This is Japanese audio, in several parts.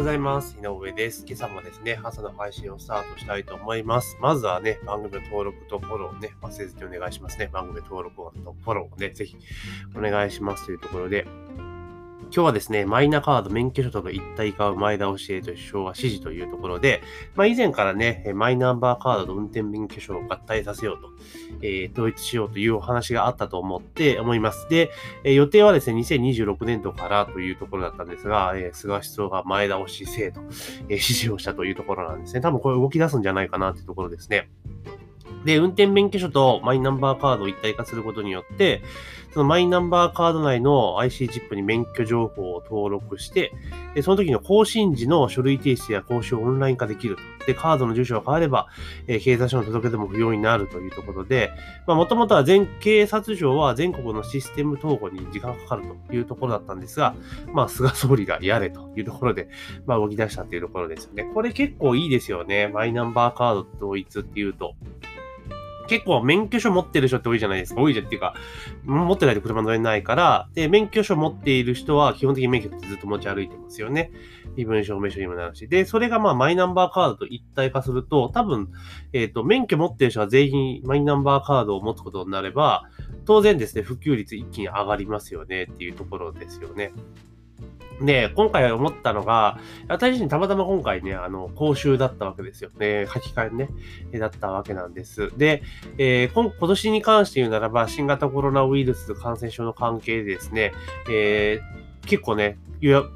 ございます。井上です。今朝もですね、朝の配信をスタートしたいと思います。まずはね、番組の登録とフォローをね、忘れずにお願いしますね。番組登録とフォローをね、ぜひお願いしますというところで、今日はですね、マイナカード免許証との一体化を前倒しへと首相が指示というところで、まあ、以前からね、マイナンバーカードと運転免許証を合体させようと、えー統一しようというお話があったと思って思います。で、え予定はですね、2026年度からというところだったんですが、えー菅首相が前倒しせえと、えー指示をしたというところなんですね。多分これ動き出すんじゃないかなというところですね。で、運転免許証とマイナンバーカードを一体化することによって、そのマイナンバーカード内の IC チップに免許情報を登録して、でその時の更新時の書類提出や講習をオンライン化できる。で、カードの住所が変われば、えー警察署の届け出も不要になるというところで、まあ、もともとは全、警察庁は全国のシステム統合に時間がかかるというところだったんですが、まあ、菅総理がやれというところで、まあ、動き出したっていうところですよね。これ結構いいですよね。マイナンバーカード統一っていうと。結構免許証持ってる人って多いじゃないですか。多いじゃんっていうか、持ってないと車乗れないから、で、免許証持っている人は基本的に免許ってずっと持ち歩いてますよね。身分証明書にもなるし。で、それがまあマイナンバーカードと一体化すると、多分、えっ、と、免許持ってる人は全員マイナンバーカードを持つことになれば、当然ですね、普及率一気に上がりますよねっていうところですよね。で、今回思ったのが、私自身たまたま今回ね、あの、講習だったわけですよね。書き換えね、だったわけなんです。で、えー今年に関して言うならば、新型コロナウイルス感染症の関係でですね、えー結構ね、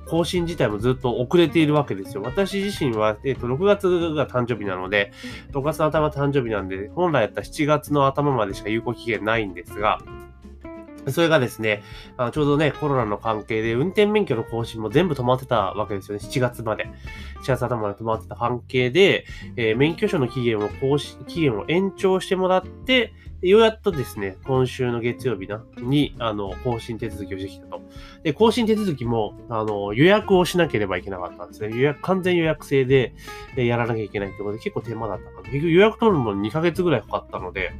更新自体もずっと遅れているわけですよ。私自身は、えっ、と、6月が誕生日なので、6月の頭誕生日なんで、本来やったら7月の頭までしか有効期限ないんですが、それがですね、あちょうどね、コロナの関係で運転免許の更新も全部止まってたわけですよね。7月まで。7月頭まで止まってた関係で、えー免許証の期限を更新、期限を延長してもらって、ようやっとですね、今週の月曜日な、に、あの、更新手続きをしてきたと。で、更新手続きも、あの、予約をしなければいけなかったんですね。予約、完全予約制で、えやらなきゃいけないってことで結構手間だったので、結局予約取るのも2ヶ月ぐらいかかったので、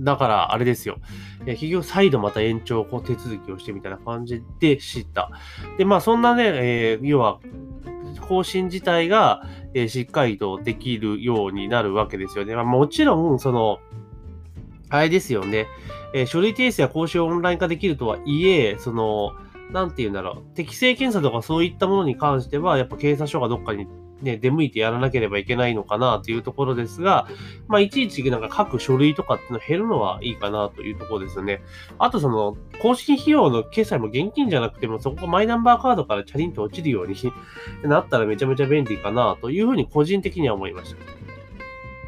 だから、あれですよ。え結局、再度また延長、こう、手続きをしてみたいな感じで知った。で、まあ、そんなね、えー要は、更新自体が、えーしっかりとできるようになるわけですよね。まあ、もちろん、その、あれですよね。えー書類提出や講習をオンライン化できるとはいえ、その、なんて言うんだろう。適正検査とかそういったものに関しては、やっぱ警察署がどっかにね、出向いてやらなければいけないのかなというところですが、まあ、いちいちなんか各書類とかっていうの減るのはいいかなというところですよね。あとその、公式費用の決済も現金じゃなくても、そこがマイナンバーカードからチャリンと落ちるようになったらめちゃめちゃ便利かなというふうに個人的には思いました。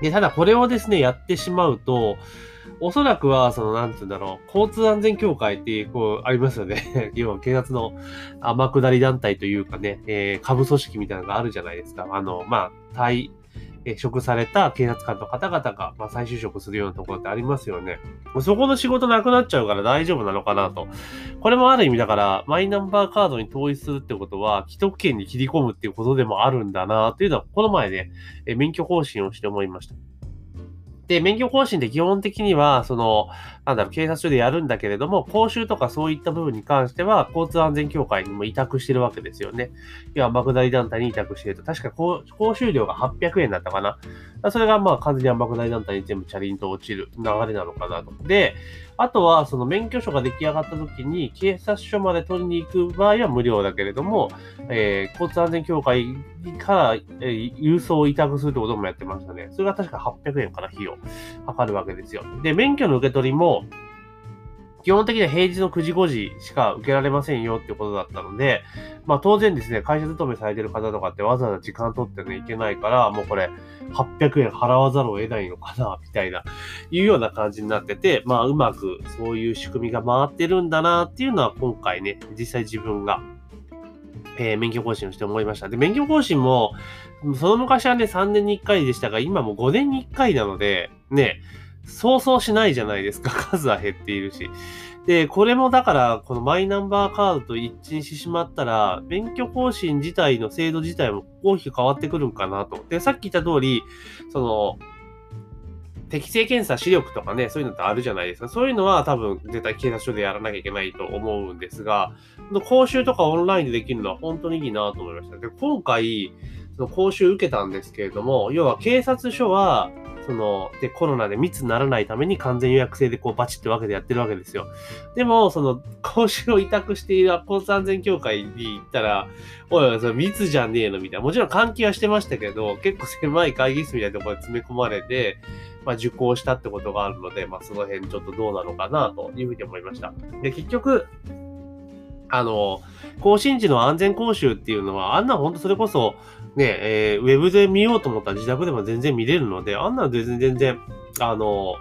で、ただこれをですね、やってしまうと、おそらくは、その、なんて言うんだろう、交通安全協会って、こう、ありますよね。要は警察の天下り団体というかね、えー、下部組織みたいなのがあるじゃないですか。あの、まあ、退、職された警察官の方々が、まあ、再就職するようなところってありますよね。そこの仕事なくなっちゃうから大丈夫なのかなと。これもある意味だから、マイナンバーカードに統一するってことは、既得権に切り込むっていうことでもあるんだなというのは、この前ね、免許更新をして思いました。で、免許更新って基本的には、その、なんだろう、警察署でやるんだけれども、講習とかそういった部分に関しては、交通安全協会にも委託してるわけですよね。要は、爆大団体に委託してると。確か講講習料が800円だったかな。それがまあ完全に天下り団体に全部チャリンと落ちる流れなのかなと。で、あとは、その免許証が出来上がった時に、警察署まで取りに行く場合は無料だけれども、えー交通安全協会から、えー郵送を委託するってこともやってましたね。それが確か800円から費用かかるわけですよ。で、免許の受け取りも、基本的には平日の9時5時しか受けられませんよってことだったので、まあ当然ですね、会社勤めされてる方とかってわざわざ時間取ってね、いけないから、もうこれ800円払わざるを得ないのかな、みたいな、いうような感じになってて、まあうまくそういう仕組みが回ってるんだなっていうのは今回ね、実際自分がえー免許更新をして思いました。で、免許更新も、その昔はね、3年に1回でしたが、今も5年に1回なので、ね、そうそうしないじゃないですか。数は減っているし。で、これもだから、このマイナンバーカードと一致にしてしまったら、免許更新自体の制度自体も大きく変わってくるんかなと。で、さっき言った通り、その、適正検査、視力とかね、そういうのってあるじゃないですか。そういうのは多分絶対警察署でやらなきゃいけないと思うんですが、講習とかオンラインでできるのは本当にいいなと思いました。で、今回、その講習受けたんですけれども、要は警察署は、その、で、コロナで密にならないために完全予約制でこうバチッと分けてやってるわけですよ。でも、その、講習を委託している交通安全協会に行ったら、おいおい、それ密じゃねえのみたいな。もちろん換気はしてましたけど、結構狭い会議室みたいなところに詰め込まれて、まあ、受講したってことがあるので、まあ、その辺ちょっとどうなのかなというふうに思いました。で、結局、あの、更新時の安全講習っていうのは、あんな本当それこそ、ね、えー、ウェブで見ようと思ったら自宅でも全然見れるので、あんなの全然全然、あの、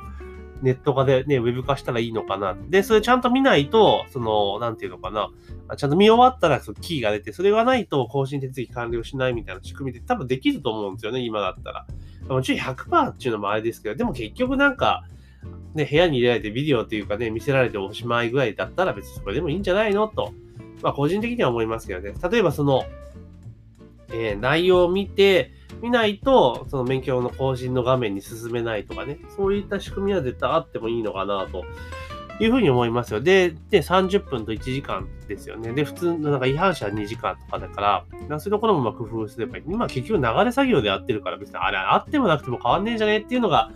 ネット化でね、ウェブ化したらいいのかな。で、それちゃんと見ないと、その、なんていうのかな。ちゃんと見終わったらそのキーが出て、それがないと更新手続き完了しないみたいな仕組みで多分できると思うんですよね、今だったら。もちろん100%っていうのもあれですけど、でも結局なんか、ね、部屋に入れられてビデオっていうかね、見せられておしまいぐらいだったら別にそれでもいいんじゃないのと、まあ個人的には思いますけどね。例えばその、えー、内容を見て、見ないと、その免許の更新の画面に進めないとかね、そういった仕組みは絶対あってもいいのかなというふうに思いますよ。で、で、30分と1時間ですよね。で、普通のなんか違反者は2時間とかだから、そういうところもまあ工夫すればいい。今結局流れ作業でやってるから別にあれあってもなくても変わんねえじゃねえっていうのが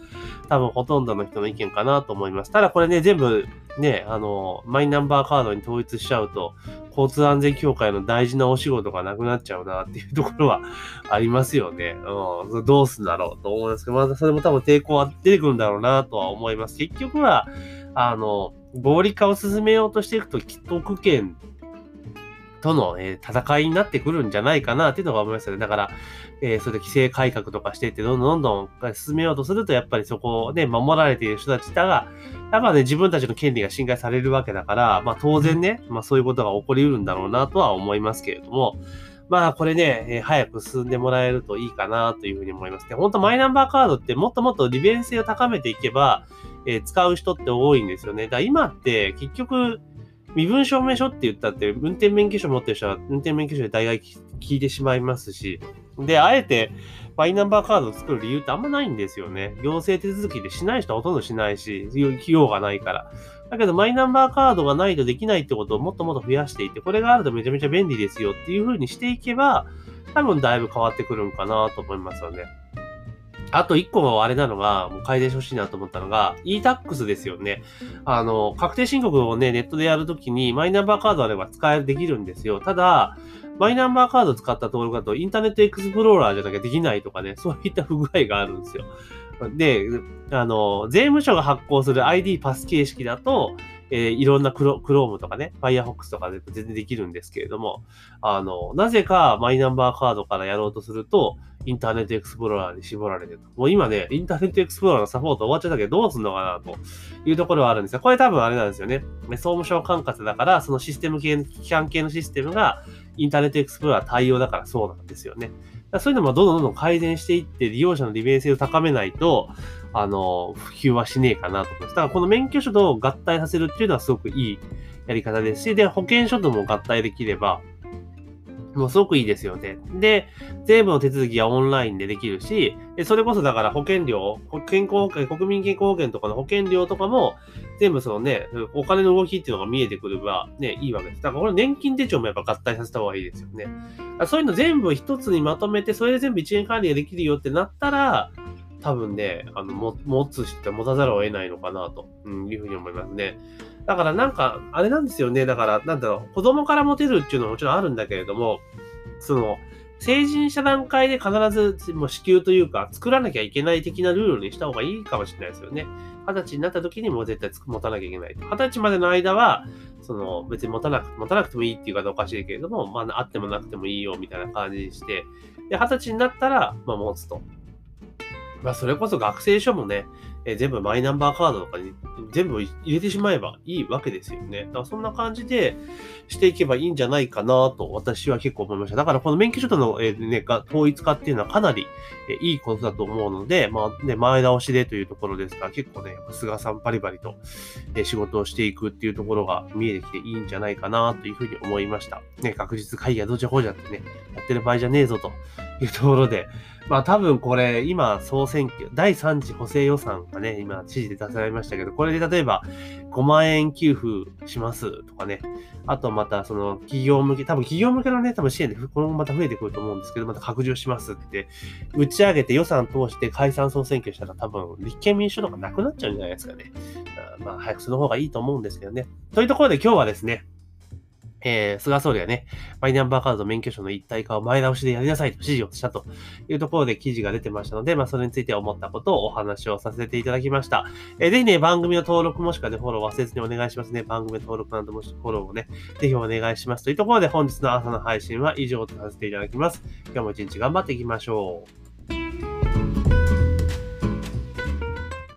多分ほとんどの人の意見かなと思います。ただこれね、全部ね、あの、マイナンバーカードに統一しちゃうと、交通安全協会の大事なお仕事がなくなっちゃうなっていうところはありますよね。うん、どうすんだろうと思うんですけど、まだそれも多分抵抗は出てくるんだろうなとは思います。結局は、あの、合理化を進めようとしていくと、既得権との、えー、戦いになってくるんじゃないかなっていうのが思いますよね。だから、えー、それで規制改革とかしていって、どんどんどんどん進めようとすると、やっぱりそこをね、守られている人たちだが、やっぱね、自分たちの権利が侵害されるわけだから、まあ当然ね、まあそういうことが起こりうるんだろうなとは思いますけれども、まあこれね、えー、早く進んでもらえるといいかなというふうに思いますね。本当マイナンバーカードってもっともっと利便性を高めていけば、えー、使う人って多いんですよね。だ今って結局、身分証明書って言ったって、運転免許証持ってる人は運転免許証で大概聞いてしまいますし、で、あえて、マイナンバーカードを作る理由ってあんまないんですよね。行政手続きでしない人はほとんどしないし、費用がないから。だけど、マイナンバーカードがないとできないってことをもっともっと増やしていって、これがあるとめちゃめちゃ便利ですよっていう風にしていけば、多分だいぶ変わってくるんかなと思いますよね。あと一個あれなのが、もう改善してほしいなと思ったのが、e-tax ですよね。あの、確定申告をね、ネットでやるときに、マイナンバーカードあれば使える、できるんですよ。ただ、マイナンバーカード使った登録だと、インターネットエクスプローラーじゃなきゃできないとかね、そういった不具合があるんですよ。で、あの、税務署が発行する ID パス形式だと、えー、いろんなクロクロームとかね、Firefox とかで全然できるんですけれども、あの、なぜかマイナンバーカードからやろうとすると、インターネットエクスプローラーに絞られてると。もう今ね、インターネットエクスプローラーのサポート終わっちゃったけど、どうすんのかなというところはあるんですが、これ多分あれなんですよね。総務省管轄だから、そのシステム系、機関系のシステムが、インターネットエクスプローラー対応だからそうなんですよね。そういうのもどんどんどん改善していって、利用者の利便性を高めないと、あの、普及はしねえかなと思います。だからこの免許証と合体させるっていうのはすごくいいやり方ですし、で、保険証とも合体できれば、もうすごくいいですよね。で、全部の手続きはオンラインでできるし、それこそだから保険料、健康保険、国民健康保険とかの保険料とかも、全部そのね、お金の動きっていうのが見えてくればね、いいわけです。だからこれ年金手帳もやっぱ合体させた方がいいですよね。そういうの全部一つにまとめて、それで全部一元管理ができるよってなったら、多分ね、あの、も持つ人って持たざるを得ないのかなと、うん、いうふうに思いますね。だからなんか、あれなんですよね。だから、なんだろう、子供から持てるっていうのはもちろんあるんだけれども、その、成人した段階で必ずもう支給というか、作らなきゃいけない的なルールにした方がいいかもしれないですよね。二十歳になった時にもう絶対持たなきゃいけない。二十歳までの間は、その別に持たなく持たなくてもいいっていうかおかしいけれども、まああってもなくてもいいよみたいな感じにして、で、二十歳になったら、まあ持つと。まあそれこそ学生証もね、え全部マイナンバーカードとかに全部入れてしまえばいいわけですよね。だからそんな感じでしていけばいいんじゃないかなと私は結構思いました。だからこの免許証との、えー、ね、統一化っていうのはかなり、えいいことだと思うので、まあね、前倒しでというところですから結構ね、菅さんパリパリと、え仕事をしていくっていうところが見えてきていいんじゃないかなというふうに思いました。ね、確実会議はどちらほうじゃってね、やってる場合じゃねえぞというところで、まあ多分これ、今、総選挙、第3次補正予算がね、今、知事で出されましたけど、これで例えば5万円給付しますとかね、あとまたその企業向け、多分企業向けのね、多分支援でこのままた増えてくると思うんですけど、また拡充しますって打ち上げて予算通して解散総選挙したら多分立憲民主党とかなくなっちゃうんじゃないですかね。まあ早くその方がいいと思うんですけどね。というところで今日はですね、えー、菅総理がね、マイナンバーカード免許証の一体化を前倒しでやりなさいと指示をしたというところで記事が出てましたので、まあ、それについて思ったことをお話をさせていただきました。えー、ぜひね、番組の登録もしくはね、フォロー忘れずにお願いしますね。番組登録などもしフォローをね、ぜひお願いします。というところで本日の朝の配信は以上とさせていただきます。今日も一日頑張っていきましょう。